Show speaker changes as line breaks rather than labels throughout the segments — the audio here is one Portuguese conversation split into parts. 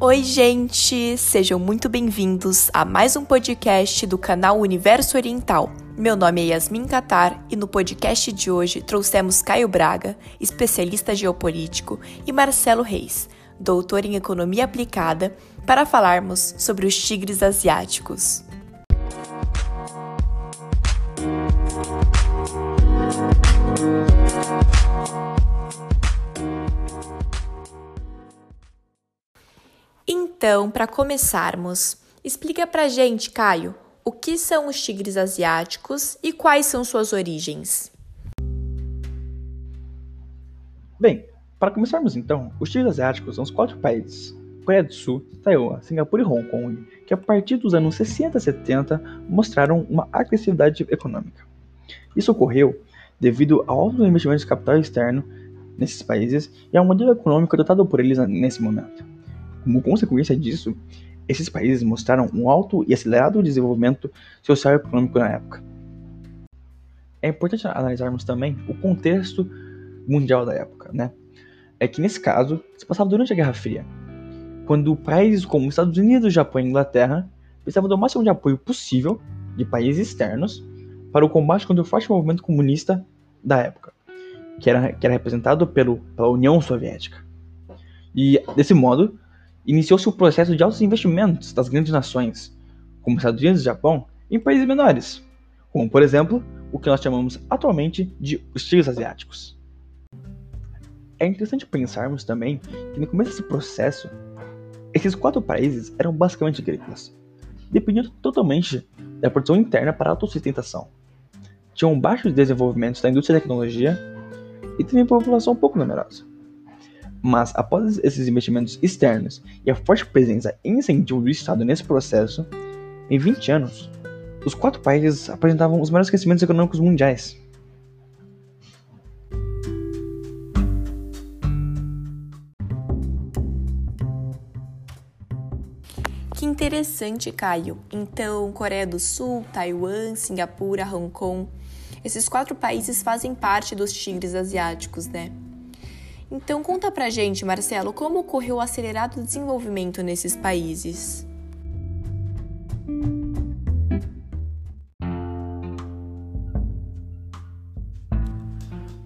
Oi, gente! Sejam muito bem-vindos a mais um podcast do canal Universo Oriental. Meu nome é Yasmin Catar e no podcast de hoje trouxemos Caio Braga, especialista geopolítico, e Marcelo Reis, doutor em Economia Aplicada, para falarmos sobre os tigres asiáticos. Então, para começarmos, explica pra gente, Caio, o que são os tigres asiáticos e quais são suas origens?
Bem, para começarmos então, os tigres asiáticos são os quatro países: Coreia do Sul, Taiwan, Singapura e Hong Kong, que a partir dos anos 60 e 70 mostraram uma agressividade econômica. Isso ocorreu devido ao alto investimento de capital externo nesses países e ao modelo econômico adotado por eles nesse momento. Como consequência disso, esses países mostraram um alto e acelerado desenvolvimento social e econômico na época. É importante analisarmos também o contexto mundial da época, né? É que nesse caso se passava durante a Guerra Fria, quando países como Estados Unidos, Japão e Inglaterra precisavam do máximo de apoio possível de países externos para o combate contra o forte movimento comunista da época, que era, que era representado pelo, pela União Soviética. E, desse modo, iniciou-se o processo de altos investimentos das grandes nações, como Estados Unidos e Japão, em países menores, como por exemplo o que nós chamamos atualmente de os tigres asiáticos. É interessante pensarmos também que no começo desse processo, esses quatro países eram basicamente agrícolas, dependiam totalmente da produção interna para autossustentação. Tinham baixos desenvolvimentos da indústria da tecnologia e também população pouco numerosa. Mas após esses investimentos externos e a forte presença e incentivo do Estado nesse processo, em 20 anos, os quatro países apresentavam os maiores crescimentos econômicos mundiais.
Que interessante, Caio. Então, Coreia do Sul, Taiwan, Singapura, Hong Kong, esses quatro países fazem parte dos tigres asiáticos, né? Então conta pra gente, Marcelo, como ocorreu o acelerado desenvolvimento nesses países?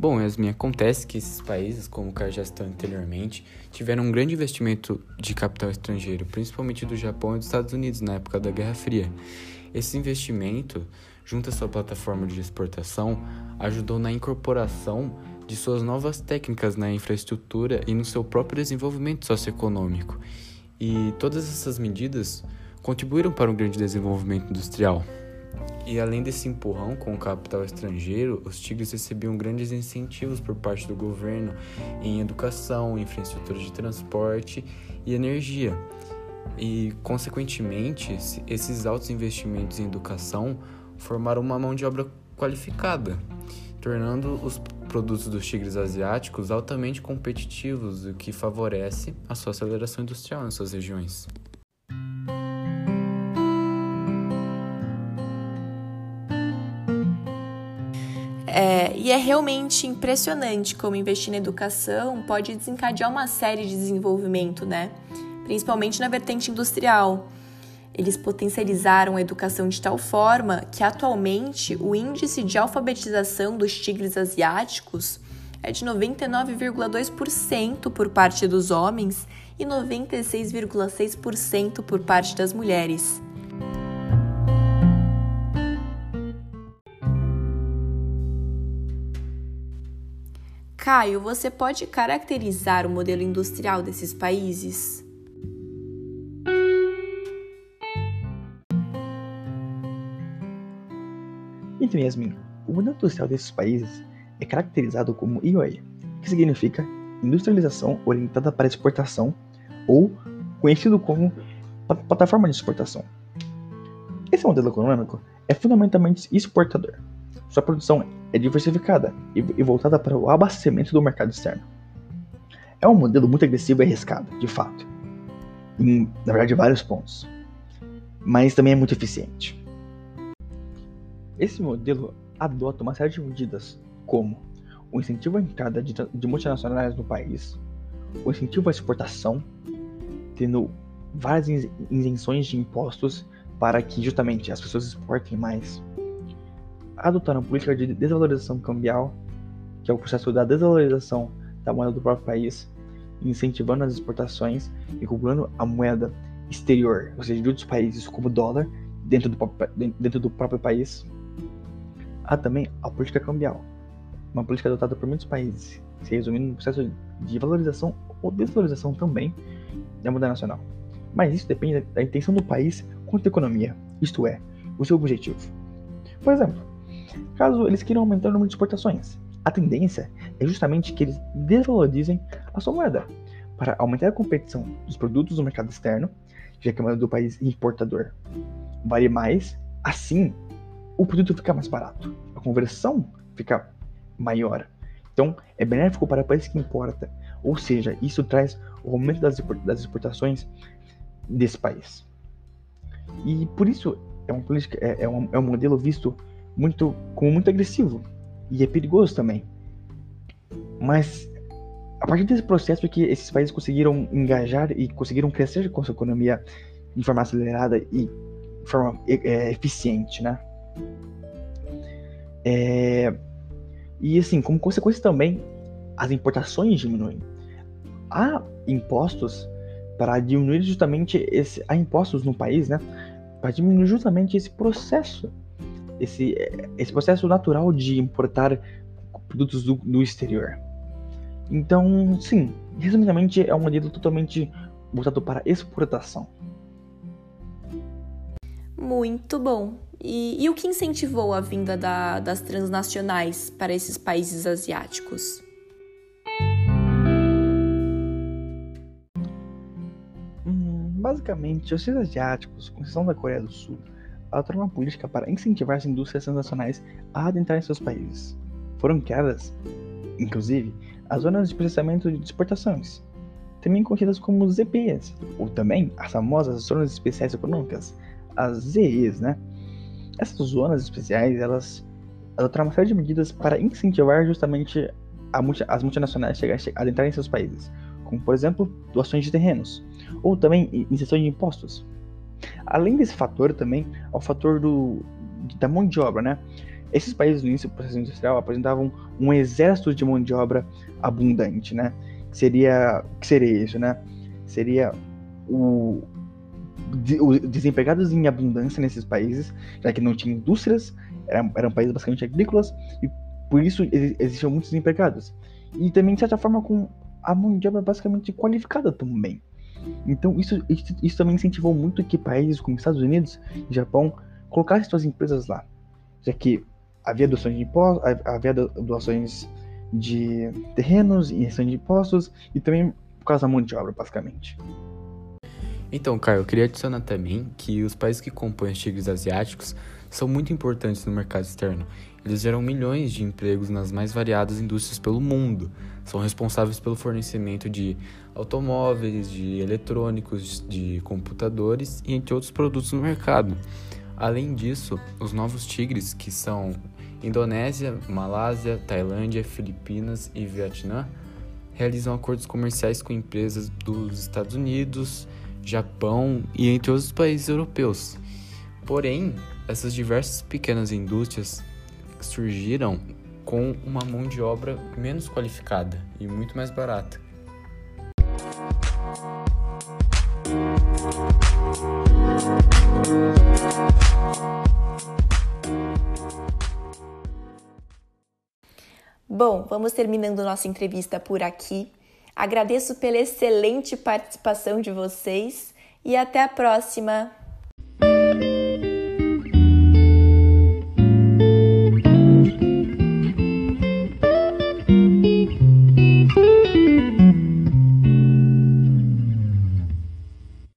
Bom, Yasmin, acontece que esses países, como o citou anteriormente, tiveram um grande investimento de capital estrangeiro, principalmente do Japão e dos Estados Unidos na época da Guerra Fria. Esse investimento, junto à sua plataforma de exportação, ajudou na incorporação de suas novas técnicas na infraestrutura e no seu próprio desenvolvimento socioeconômico. E todas essas medidas contribuíram para um grande desenvolvimento industrial. E além desse empurrão com o capital estrangeiro, os tigres recebiam grandes incentivos por parte do governo em educação, infraestrutura de transporte e energia. E, consequentemente, esses altos investimentos em educação formaram uma mão de obra qualificada, tornando os produtos dos tigres asiáticos altamente competitivos, o que favorece a sua aceleração industrial em suas regiões.
É, e é realmente impressionante como investir na educação pode desencadear uma série de desenvolvimento, né? Principalmente na vertente industrial. Eles potencializaram a educação de tal forma que atualmente o índice de alfabetização dos tigres asiáticos é de 99,2% por parte dos homens e 96,6% por parte das mulheres. Caio, você pode caracterizar o modelo industrial desses países?
Então, Yasmin, o modelo industrial desses países é caracterizado como IOE, que significa Industrialização Orientada para Exportação, ou conhecido como Plataforma de Exportação. Esse modelo econômico é fundamentalmente exportador. Sua produção é diversificada e voltada para o abastecimento do mercado externo. É um modelo muito agressivo e arriscado, de fato, em, na verdade, vários pontos, mas também é muito eficiente. Esse modelo adota uma série de medidas, como o incentivo à entrada de, de multinacionais no país, o incentivo à exportação, tendo várias isenções de impostos para que justamente as pessoas exportem mais. Adotaram política de desvalorização cambial, que é o processo da desvalorização da moeda do próprio país, incentivando as exportações e cobrando a moeda exterior, ou seja, de outros países, como dólar, dentro do, dentro do próprio país. Há também a política cambial, uma política adotada por muitos países, se resumindo no processo de valorização ou desvalorização também da moeda nacional. Mas isso depende da intenção do país quanto à economia, isto é, o seu objetivo. Por exemplo, caso eles queiram aumentar o número de exportações, a tendência é justamente que eles desvalorizem a sua moeda para aumentar a competição dos produtos no mercado externo, já que a moeda do país importador vale mais, assim o produto fica mais barato, a conversão fica maior. Então, é benéfico para o país que importa, ou seja, isso traz o aumento das exportações desse país. E por isso é, uma política, é, é, um, é um modelo visto muito como muito agressivo e é perigoso também. Mas a partir desse processo que esses países conseguiram engajar e conseguiram crescer com sua economia de forma acelerada e de forma é, eficiente, né? É, e assim, como consequência também, as importações diminuem. Há impostos para diminuir justamente esse, há impostos no país, né? Para diminuir justamente esse processo, esse, esse processo natural de importar produtos do, do exterior. Então, sim, resumidamente é um modelo totalmente voltado para exportação.
Muito bom. E, e o que incentivou a vinda da, das transnacionais para esses países asiáticos?
Basicamente, os países asiáticos, com exceção da Coreia do Sul, adotaram uma política para incentivar as indústrias transnacionais a adentrarem seus países. Foram criadas, inclusive, as zonas de processamento de exportações, também conhecidas como ZPs, ou também as famosas zonas especiais econômicas, as ZEs, né? Essas zonas especiais, elas adotaram uma série de medidas para incentivar justamente multi, as multinacionais a adentrarem em seus países, como por exemplo doações de terrenos, ou também inserção de impostos. Além desse fator também, o fator do, da mão de obra, né? Esses países no início do processo industrial apresentavam um exército de mão de obra abundante, né? Seria, que seria isso, né? Seria o, desempregados em abundância nesses países, já que não tinha indústrias, eram, eram países basicamente agrícolas e por isso existiam muitos desempregados. E também, de certa forma, com a mão de obra basicamente qualificada também. Então, isso, isso, isso também incentivou muito que países como Estados Unidos e Japão colocassem suas empresas lá, já que havia doações de impostos, havia doações de terrenos, injeção de impostos e também por causa da mão de obra, basicamente.
Então, Caio, eu queria adicionar também que os países que compõem os tigres asiáticos são muito importantes no mercado externo. Eles geram milhões de empregos nas mais variadas indústrias pelo mundo. São responsáveis pelo fornecimento de automóveis, de eletrônicos, de computadores e entre outros produtos no mercado. Além disso, os novos tigres, que são Indonésia, Malásia, Tailândia, Filipinas e Vietnã, realizam acordos comerciais com empresas dos Estados Unidos, Japão e entre outros países europeus. Porém, essas diversas pequenas indústrias surgiram com uma mão de obra menos qualificada e muito mais barata.
Bom, vamos terminando nossa entrevista por aqui. Agradeço pela excelente participação de vocês e até a próxima!